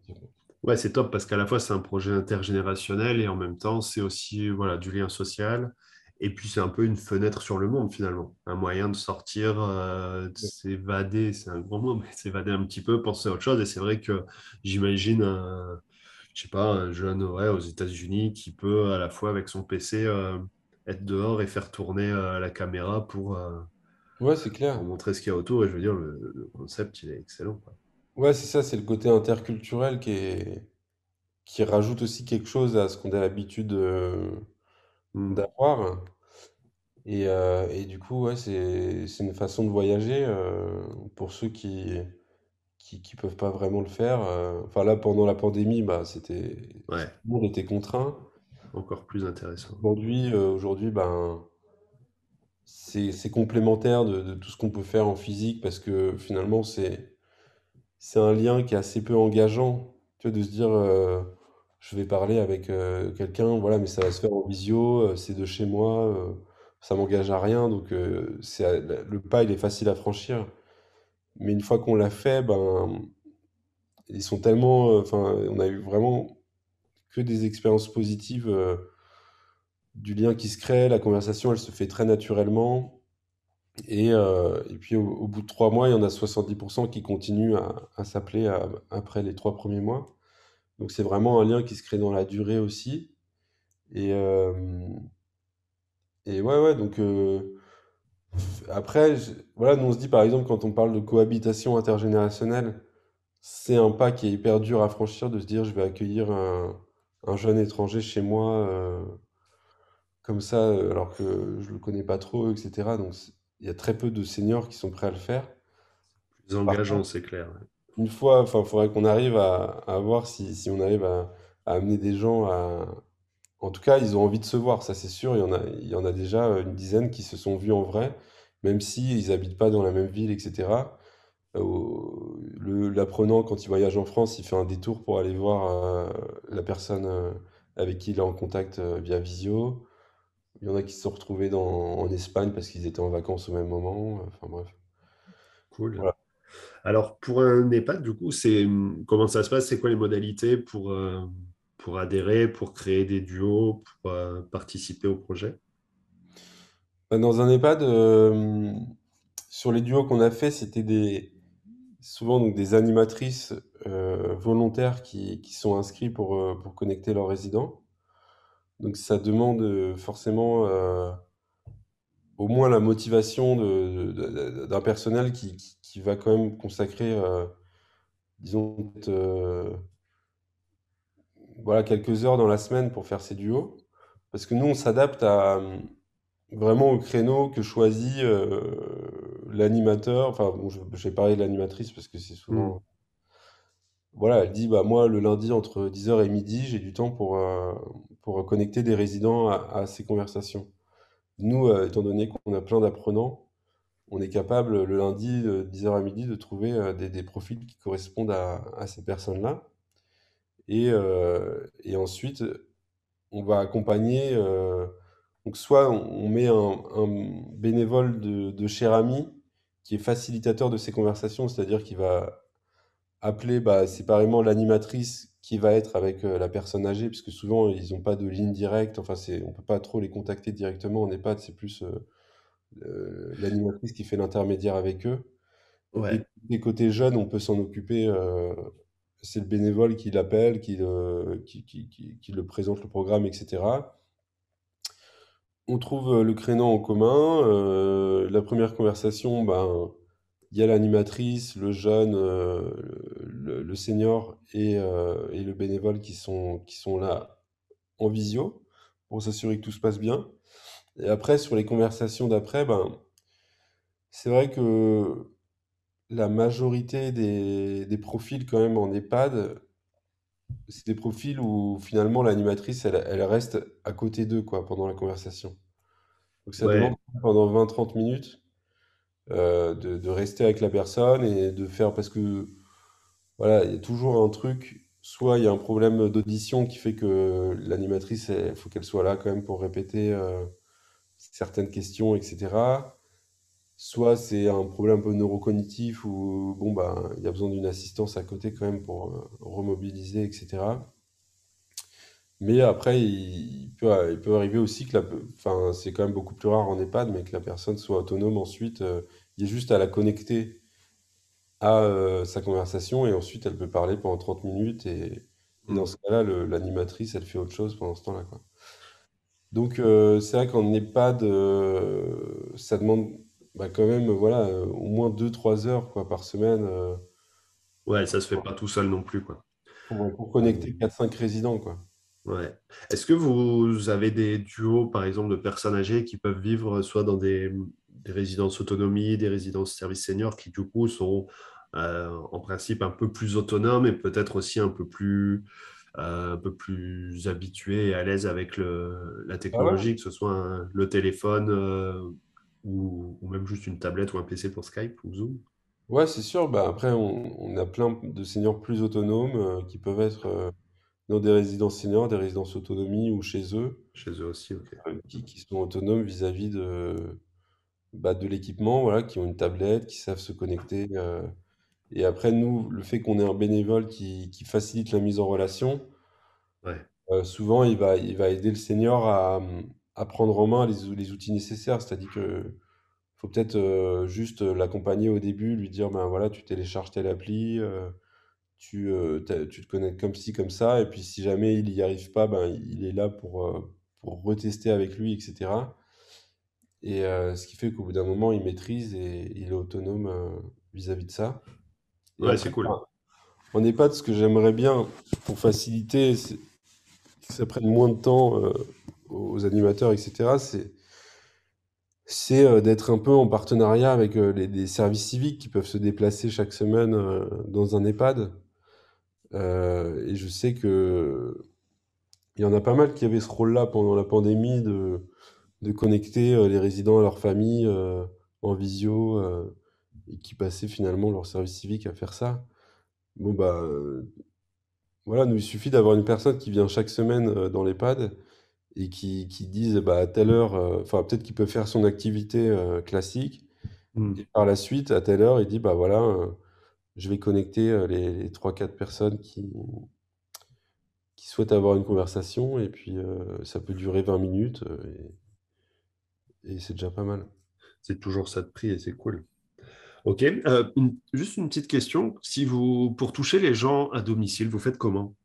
Ouais, c'est top parce qu'à la fois c'est un projet intergénérationnel et en même temps c'est aussi voilà, du lien social. Et puis c'est un peu une fenêtre sur le monde finalement, un moyen de sortir, euh, de s'évader, c'est un grand mot, mais s'évader un petit peu, penser à autre chose. Et c'est vrai que j'imagine un, je sais pas, un jeune ouais, aux États-Unis qui peut à la fois avec son PC euh, être dehors et faire tourner euh, la caméra pour, euh, Ouais, c'est pour montrer ce qu'il y a autour. Et je veux dire, le, le concept il est excellent, quoi. Ouais, c'est ça, c'est le côté interculturel qui est, qui rajoute aussi quelque chose à ce qu'on a l'habitude Hmm. d'avoir. Et, et du coup, ouais, c'est, c'est une façon de voyager pour ceux qui, qui, qui peuvent pas vraiment le faire. euh. Enfin là, pendant la pandémie, bah, c'était, tout Ouais, le monde était contraint. encore plus intéressant. Aujourd'hui, euh, aujourd'hui, ben, c'est, c'est complémentaire de, de tout ce qu'on peut faire en physique parce que finalement, c'est, c'est un lien qui est assez peu engageant. Tu vois, de se dire, euh, je vais parler avec euh, quelqu'un, voilà, mais ça va se faire en visio, c'est de chez moi, ça m'engage à rien, donc c'est, le pas, il est facile à franchir. Mais une fois qu'on l'a fait, ben, ils sont tellement, euh, enfin, on a eu vraiment que des expériences positives, euh, du lien qui se crée, la conversation, elle se fait très naturellement. Et, euh, et puis au, bout de trois mois, il y en a 70% qui continuent à, s'appeler après les trois premiers mois. Donc c'est vraiment un lien qui se crée dans la durée aussi. Et, et ouais, ouais, donc après, je- voilà, nous on se dit par exemple quand on parle de cohabitation intergénérationnelle, c'est un pas qui est hyper dur à franchir de se dire je vais accueillir un, un jeune étranger chez moi euh, comme ça euh, alors que je le connais pas trop, etc. Donc c'est- il y a très peu de seniors qui sont prêts à le faire. Plus Par engageant, contre, c'est clair. une fois, enfin, il faudrait qu'on arrive à, à voir si, si on arrive à, à amener des gens à, En tout cas, ils ont envie de se voir, ça c'est sûr. Il y en a, il y en a déjà une dizaine qui se sont vus en vrai, même si ils habitent pas dans la même ville, etc. Euh, au- le- l'apprenant, quand il voyage en France, il fait un détour pour aller voir euh, la personne euh, avec qui il est en contact euh, via visio. Il y en a qui se sont retrouvés dans- en Espagne parce qu'ils étaient en vacances au même moment. Enfin bref. Cool. Voilà. Alors, pour un EHPAD, du coup, c'est comment ça se passe? C'est quoi les modalités pour, euh, pour adhérer, pour créer des duos, pour euh, participer au projet? Bah, Dans un EHPAD, euh, sur les duos qu'on a fait, c'était des, souvent des animatrices euh, volontaires qui, qui sont inscrits pour, euh, pour connecter leurs résidents. Donc ça demande euh, forcément euh, au moins la motivation d'un personnel qui, qui, qui va quand même consacrer, euh, disons, peut-être, euh, voilà, quelques heures dans la semaine pour faire ces duos. parce que nous, on s'adapte à vraiment au créneau que choisit euh, l'animateur. Enfin, bon, vais parler de l'animatrice parce que c'est souvent. Voilà, elle dit, bah moi, le lundi entre 10h et midi, j'ai du temps pour, euh, pour connecter des résidents à, à ces conversations. Nous, euh, étant donné qu'on a plein d'apprenants, on est capable le lundi de 10h à midi de trouver euh, des, des profils qui correspondent à, à ces personnes-là. Et, euh, et ensuite, on va accompagner. euh, donc, soit on on met un, un bénévole de, de cher ami qui est facilitateur de ces conversations, c'est-à-dire qui va appeler bah, séparément l'animatrice qui va être avec euh, la personne âgée, puisque souvent ils n'ont pas de ligne directe, enfin c'est, on peut pas trop les contacter directement en EHPAD, c'est plus euh, euh, l'animatrice qui fait l'intermédiaire avec eux. Et des côtés jeunes, on peut s'en occuper, euh, c'est le bénévole qui l'appelle, qui le, présente le programme, etc. On trouve euh, le créneau en commun. euh, la première conversation, ben, il y a l'animatrice, le jeune, euh, le, senior et, et le bénévole qui sont, qui sont là en visio pour s'assurer que tout se passe bien. Et après, sur les conversations d'après, ben, c'est vrai que la majorité des, des profils quand même en EHPAD, c'est des profils où finalement l'animatrice, elle, elle reste à côté d'eux quoi, pendant la conversation. Donc ça demande pendant vingt trente minutes euh, de, de rester avec la personne et de faire parce que voilà, il y a toujours un truc, soit il y a un problème d'audition qui fait que l'animatrice, il faut qu'elle soit là quand même pour répéter euh, certaines questions, etc. Soit c'est un problème un peu neurocognitif où bon bah il y a besoin d'une assistance à côté quand même pour euh, remobiliser, etc. Mais après, il, il peut, il peut arriver aussi que la, enfin, c'est quand même beaucoup plus rare en EHPAD, mais que la personne soit autonome ensuite. euh, il y a juste à la connecter à euh, sa conversation et ensuite elle peut parler pendant 30 minutes et, et dans Hmm. ce cas-là, l'animatrice, elle fait autre chose pendant ce temps-là, quoi. Donc c'est vrai qu'en EHPAD, ça demande bah, quand même voilà, euh, au moins deux trois heures quoi, par semaine euh, Ouais, ça se fait pas tout seul non plus, quoi. pour, pour Euh, connecter quatre cinq résidents, quoi. ouais. Est-ce que vous avez des duos, par exemple, de personnes âgées qui peuvent vivre soit dans des, des résidences autonomie, des résidences services seniors, qui du coup sont euh, en principe un peu plus autonomes et peut-être aussi un peu plus, euh, un peu plus habitués et à l'aise avec le, la Ah technologie, que ce soit un- le téléphone euh, ou, ou même juste une tablette ou un PC pour Skype ou Zoom, Ouais, c'est sûr. Bah, après, on, on a plein de seniors plus autonomes euh, qui peuvent être euh, dans des résidences seniors, des résidences autonomie ou chez eux, chez eux aussi, ok. euh, qui, qui sont autonomes vis-à-vis de, bah, de l'équipement, voilà, qui ont une tablette, qui savent se connecter. Et après, nous, le fait qu'on ait un bénévole qui, qui facilite la mise en relation, Ouais, souvent, il va, il va aider le senior à, à prendre en main les, ou- les outils nécessaires. C'est-à-dire que faut peut-être euh, juste l'accompagner au début, lui dire, ben voilà, tu télécharges telle appli, euh, tu, euh, tu te connectes comme ci, comme ça, et puis si jamais il n'y arrive pas, ben, il est là pour, pour retester avec lui, etc. Et ce qui fait qu'au bout d'un moment, il maîtrise et il est autonome vis-à-vis de ça. Et ouais, c'est cool. enfin, en EHPAD, ce que j'aimerais bien pour faciliter, c'est que ça prenne moins de temps aux animateurs, etc., c'est c'est euh, d'être un peu en partenariat avec euh, les, services civiques qui peuvent se déplacer chaque semaine euh, dans un EHPAD. Et je sais que il y en a pas mal qui avaient ce rôle-là pendant la pandémie de, de connecter les résidents à leur famille en visio et qui passaient finalement leur service civique à faire ça. Bon bah voilà, nous il suffit d'avoir une personne qui vient chaque semaine dans l'EHPAD et qui, qui dise bah, à telle heure, euh, enfin peut-être qu'il peut faire son activité euh, classique et Hmm. par la suite à telle heure il dit bah voilà, euh, je vais connecter euh, les, les 3-4 personnes qui, qui souhaitent avoir une conversation et puis euh, ça peut durer 20 minutes euh, et, et c'est déjà pas mal. C'est toujours ça de prix et c'est cool. Ok, euh, une- juste une petite question. Si vous, pour toucher les gens à domicile, vous faites comment?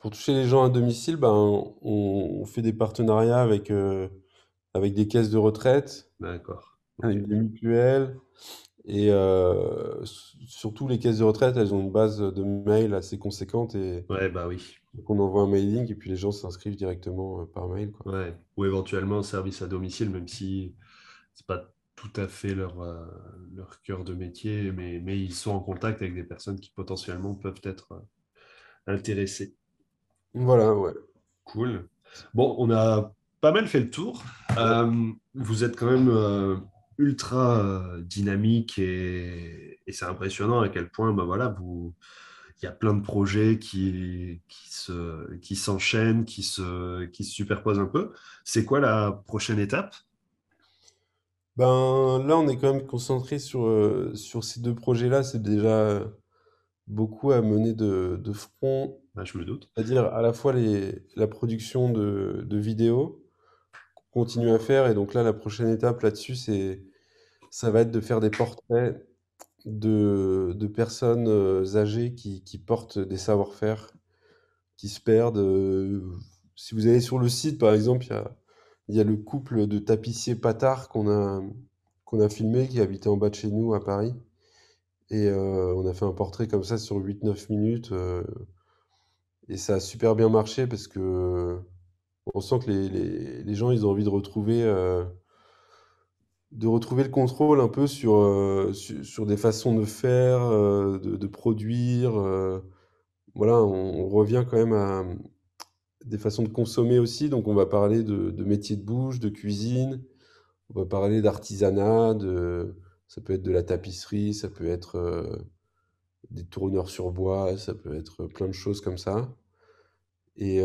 Pour toucher les gens à domicile, ben, on, on fait des partenariats avec, euh, avec des caisses de retraite, D'accord. Avec des mutuelles. Et euh, surtout les caisses de retraite, elles ont une base de mail assez conséquente et Ouais, bah oui. donc on envoie un mailing et puis les gens s'inscrivent directement euh, par mail, quoi. Ouais. Ou éventuellement service à domicile, même si c'est pas tout à fait leur, euh, leur cœur de métier, mais, mais ils sont en contact avec des personnes qui potentiellement peuvent être euh, intéressées. Voilà, ouais. Cool. Bon, on a pas mal fait le tour. Euh, vous êtes quand même euh, ultra euh, dynamique et, et c'est impressionnant à quel point bah voilà, vous, il y a plein de projets qui, qui se, qui s'enchaînent, qui se, qui se superposent un peu. C'est quoi la prochaine étape? Ben là, on est quand même concentré sur, euh, sur ces deux projets-là. C'est déjà beaucoup à mener de, de front, Ah, je me doute. c'est-à-dire à la fois les, la production de, de vidéos qu'on continue à faire. Et donc là, la prochaine étape là-dessus, c'est, ça va être de faire des portraits de, de personnes euh, âgées qui, qui portent des savoir-faire, qui se perdent. euh. Si vous allez sur le site, par exemple, il y a, y a le couple de tapissiers Patard qu'on a, qu'on a filmé, qui habitait en bas de chez nous à Paris. Et euh, on a fait un portrait comme ça sur huit neuf minutes. Et ça a super bien marché parce que on sent que les, les- les gens, ils ont envie de retrouver, euh, de retrouver le contrôle un peu sur, euh, sur, des façons de faire, euh, de, produire. voilà, on, revient quand même à des façons de consommer aussi. Donc on va parler de, de métiers de bouche, de cuisine. On va parler d'artisanat, de... ça peut être de la tapisserie, ça peut être des tourneurs sur bois, ça peut être plein de choses comme ça. Et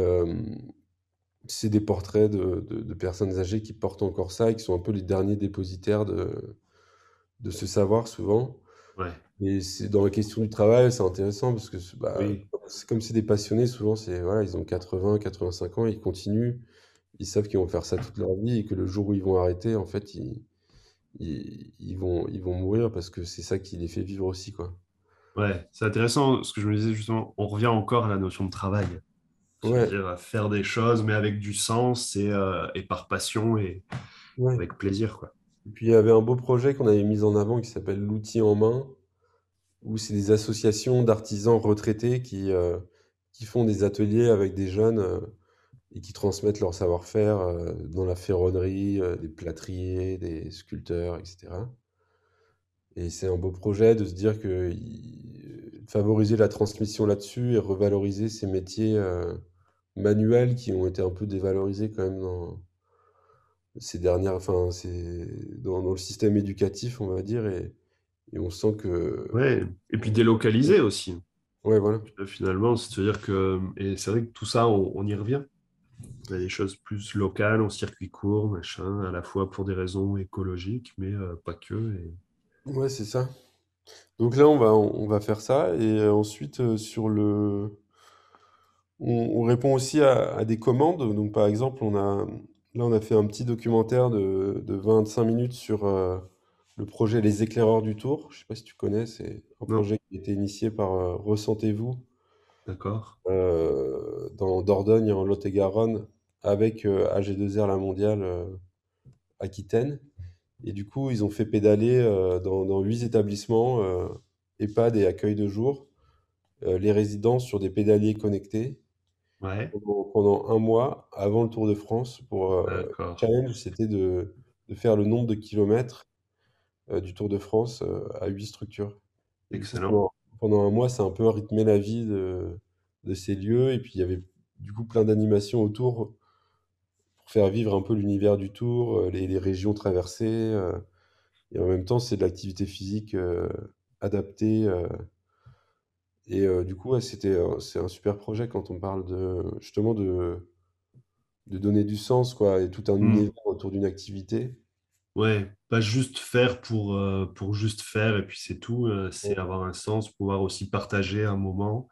c'est des portraits de, de- de personnes âgées qui portent encore ça et qui sont un peu les derniers dépositaires de, de ce savoir souvent. Ouais, Et c'est dans la question du travail, c'est intéressant parce que bah, oui, comme c'est des passionnés, souvent c'est voilà, ils ont 80, 85 ans, ils continuent, ils savent qu'ils vont faire ça toute leur vie et que le jour où ils vont arrêter, en fait, ils, ils, ils vont, ils vont mourir parce que c'est ça qui les fait vivre aussi, quoi. ouais. C'est intéressant ce que je me disais justement. On revient encore à la notion de travail. Ouais, C'est-à-dire à faire des choses, mais avec du sens et, euh, et par passion et ouais. avec plaisir, quoi. Et puis il y avait un beau projet qu'on avait mis en avant qui s'appelle l'outil en main, où c'est des associations d'artisans retraités qui, euh, qui font des ateliers avec des jeunes euh, et qui transmettent leur savoir-faire euh, dans la ferronnerie, euh, des plâtriers, des sculpteurs, etc. Et c'est un beau projet de se dire que favoriser la transmission là-dessus et revaloriser ces métiers euh, manuels qui ont été un peu dévalorisés quand même dans ces dernières, enfin, dans, dans le système éducatif, on va dire, et, et on sent que, Ouais, et puis délocaliser aussi. ouais, voilà. Finalement, c'est-à-dire que, et c'est vrai que tout ça, on, on y revient. Il y a des choses plus locales, en circuit court, machin, à la fois pour des raisons écologiques, mais euh, pas que. Et... Ouais, c'est ça. Donc là, on va, on va faire ça, et euh, ensuite, euh, sur le, On, on répond aussi à, à des commandes. Donc, par exemple, on a, là, on a fait un petit documentaire de, de 25 minutes sur euh, le projet Les Éclaireurs du Tour. Je sais pas si tu connais, c'est un Non, projet qui a été initié par euh, Ressentez-vous d'accord. euh, dans Dordogne, en Lot-et-Garonne, avec euh, AG2R La Mondiale euh, Aquitaine. Et du coup, ils ont fait pédaler euh, dans, dans 8 établissements, euh, EHPAD et accueil de jour, euh, les résidents sur des pédaliers connectés Ouais, pendant, pendant un mois avant le Tour de France pour le challenge, c'était de, de faire le nombre de kilomètres du Tour de France à huit structures. Excellent. pendant, pendant un mois, ça a un peu rythmé la vie de, de ces lieux. Et puis, il y avait du coup plein d'animations autour pour faire vivre un peu l'univers du Tour, euh, les, les régions traversées. euh, et en même temps, c'est de l'activité physique euh, adaptée. euh, et euh, du coup, ouais, c'était, c'est un super projet quand on parle de justement de, de donner du sens, quoi, et tout un Hmm. univers autour d'une activité. Ouais, pas juste faire pour, euh, pour juste faire et puis c'est tout. euh, c'est avoir un sens, pouvoir aussi partager un moment,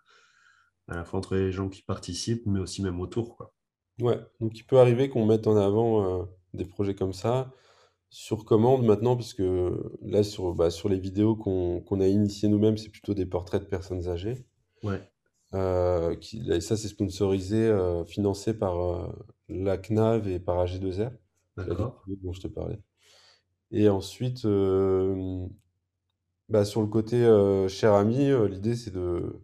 à la fois entre les gens qui participent, mais aussi même autour, quoi. Ouais, donc il peut arriver qu'on mette en avant euh, des projets comme ça sur commande maintenant, puisque là, sur, bah, sur les vidéos qu'on qu'on a initiées nous-mêmes, c'est plutôt des portraits de personnes âgées. Ouais, Euh, qui, et ça, c'est sponsorisé, euh, financé par la CNAV et par AG2R, la Ligue d'accord. dont je te parlais. Et ensuite, bah, sur le côté cher ami, l'idée c'est de,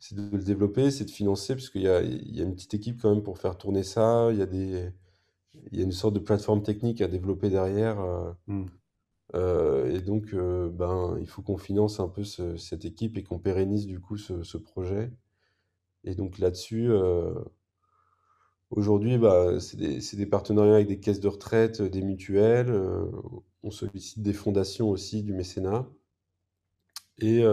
c'est de le développer, c'est de financer, parce qu'il y a, il y a une petite équipe quand même pour faire tourner ça. Il y a des, il y a une sorte de plateforme technique à développer derrière. Hmm. et donc, ben, il faut qu'on finance un peu cette équipe et qu'on pérennise du coup ce, ce projet. Et donc là-dessus, aujourd'hui, bah, c'est des, c'est des partenariats avec des caisses de retraite, des mutuelles. on sollicite des fondations aussi, du mécénat. Et,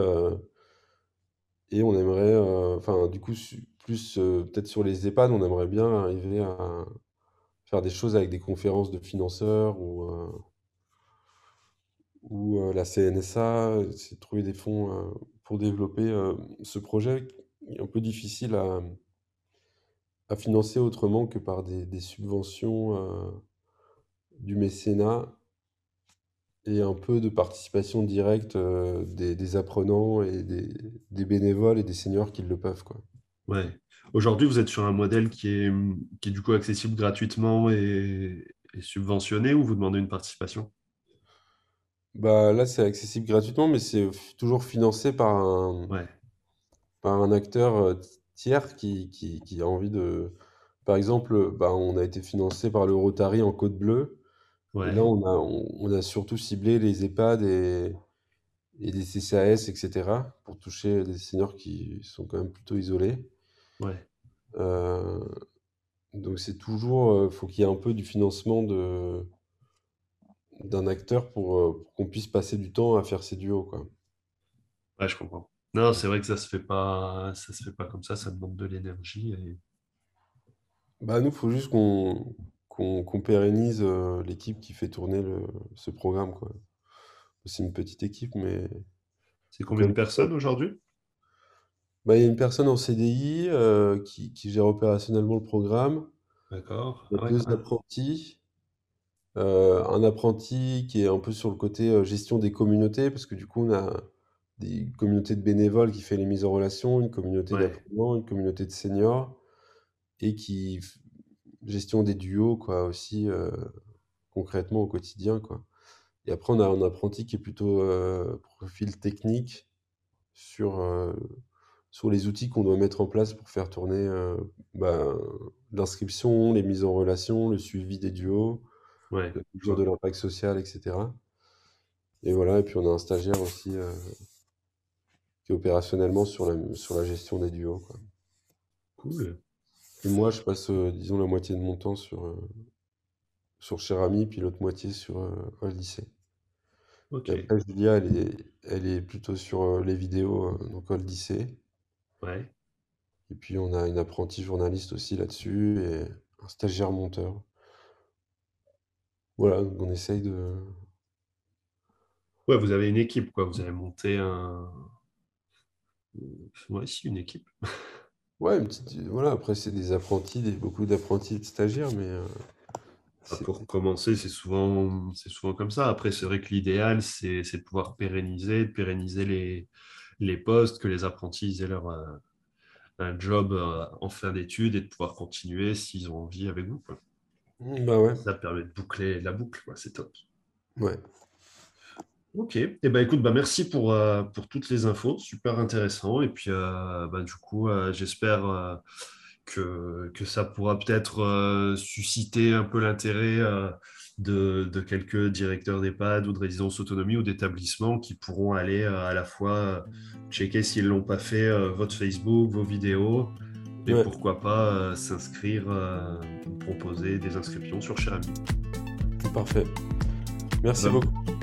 et on aimerait, enfin, du coup, plus peut-être sur les EHPAD, on aimerait bien arriver à faire des choses avec des conférences de financeurs ou, ou la CNSA, c'est de trouver des fonds pour développer ce projet qui est un peu difficile à, à financer autrement que par des subventions du mécénat et un peu de participation directe des, des apprenants et des, des bénévoles et des seniors qui le peuvent, quoi. Ouais. Aujourd'hui, vous êtes sur un modèle qui est, qui est du coup accessible gratuitement et, et subventionné ou vous demandez une participation? Bah, là, c'est accessible gratuitement, mais c'est toujours financé par un, Ouais, par un acteur tiers qui, qui, qui a envie de... Par exemple, bah, on a été financé par le Rotary en Côte Bleue. Et là, on a, on, on a surtout ciblé les EHPAD et, et les CCAS, etc., pour toucher des seniors qui sont quand même plutôt isolés. ouais. Euh, donc c'est toujours, il faut qu'il y ait un peu du financement de, d'un acteur pour, euh, pour qu'on puisse passer du temps à faire ces duos, quoi. Ouais, je comprends. Non, c'est vrai que ça se fait pas, ça se fait pas comme ça, ça demande de l'énergie. et- Bah nous, il faut juste qu'on qu'on pérennise euh, l'équipe qui fait tourner le, ce programme, quoi. C'est une petite équipe, mais C'est combien de personnes aujourd'hui? Bah, il y a une personne en CDI euh, qui, qui gère opérationnellement le programme. D'accord. Ah ouais, deux apprentis. Euh, un apprenti qui est un peu sur le côté gestion des communautés, parce que du coup, on a des communautés de bénévoles qui fait les mises en relation, une communauté Ouais, d'apprenants, une communauté de seniors, et qui gestion des duos, quoi, aussi euh, concrètement au quotidien, quoi. Et après, on a un apprenti qui est plutôt euh, profil technique sur, euh, sur les outils qu'on doit mettre en place pour faire tourner bah, l'inscription, les mises en relation, le suivi des duos, ouais, la de l'impact social, etc. Et voilà, et puis on a un stagiaire aussi qui est opérationnellement sur la, sur la gestion des duos, quoi. Cool. Et moi, je passe, euh, disons, la moitié de mon temps sur, euh, sur Cher Ami, puis l'autre moitié sur euh, un lycée. Ok. Et après, Julia, elle est, elle est plutôt sur euh, les vidéos, euh, donc au lycée. Ouais. Et puis on a une apprentie journaliste aussi là-dessus et un stagiaire monteur. Voilà, donc on essaye de... Ouais, vous avez une équipe, quoi. Vous avez monté un. Ouais, si, une équipe. Ouais, une petite... Voilà, après c'est des apprentis, des... beaucoup d'apprentis et de stagiaires, mais euh, Ah, c'est... Pour commencer, c'est souvent, c'est souvent comme ça. Après, c'est vrai que l'idéal, c'est, c'est de pouvoir pérenniser, de pérenniser les, les postes, que les apprentis aient leur, euh, un job euh, en fin d'études et de pouvoir continuer s'ils ont envie avec vous, quoi. Bah ouais, Ça permet de boucler la boucle, quoi. C'est top. ouais. Ok. Eh ben, écoute, bah, merci pour, euh, pour toutes les infos. Super intéressant. Et puis, euh, bah, du coup, euh, j'espère euh, que, que ça pourra peut-être susciter un peu l'intérêt de, de quelques directeurs d'EHPAD ou de résidences autonomie ou d'établissements qui pourront aller à la fois checker s'ils ne l'ont pas fait, votre Facebook, vos vidéos, et Ouais, pourquoi pas s'inscrire, proposer des inscriptions sur Cher Ami. parfait. Merci Ben, beaucoup.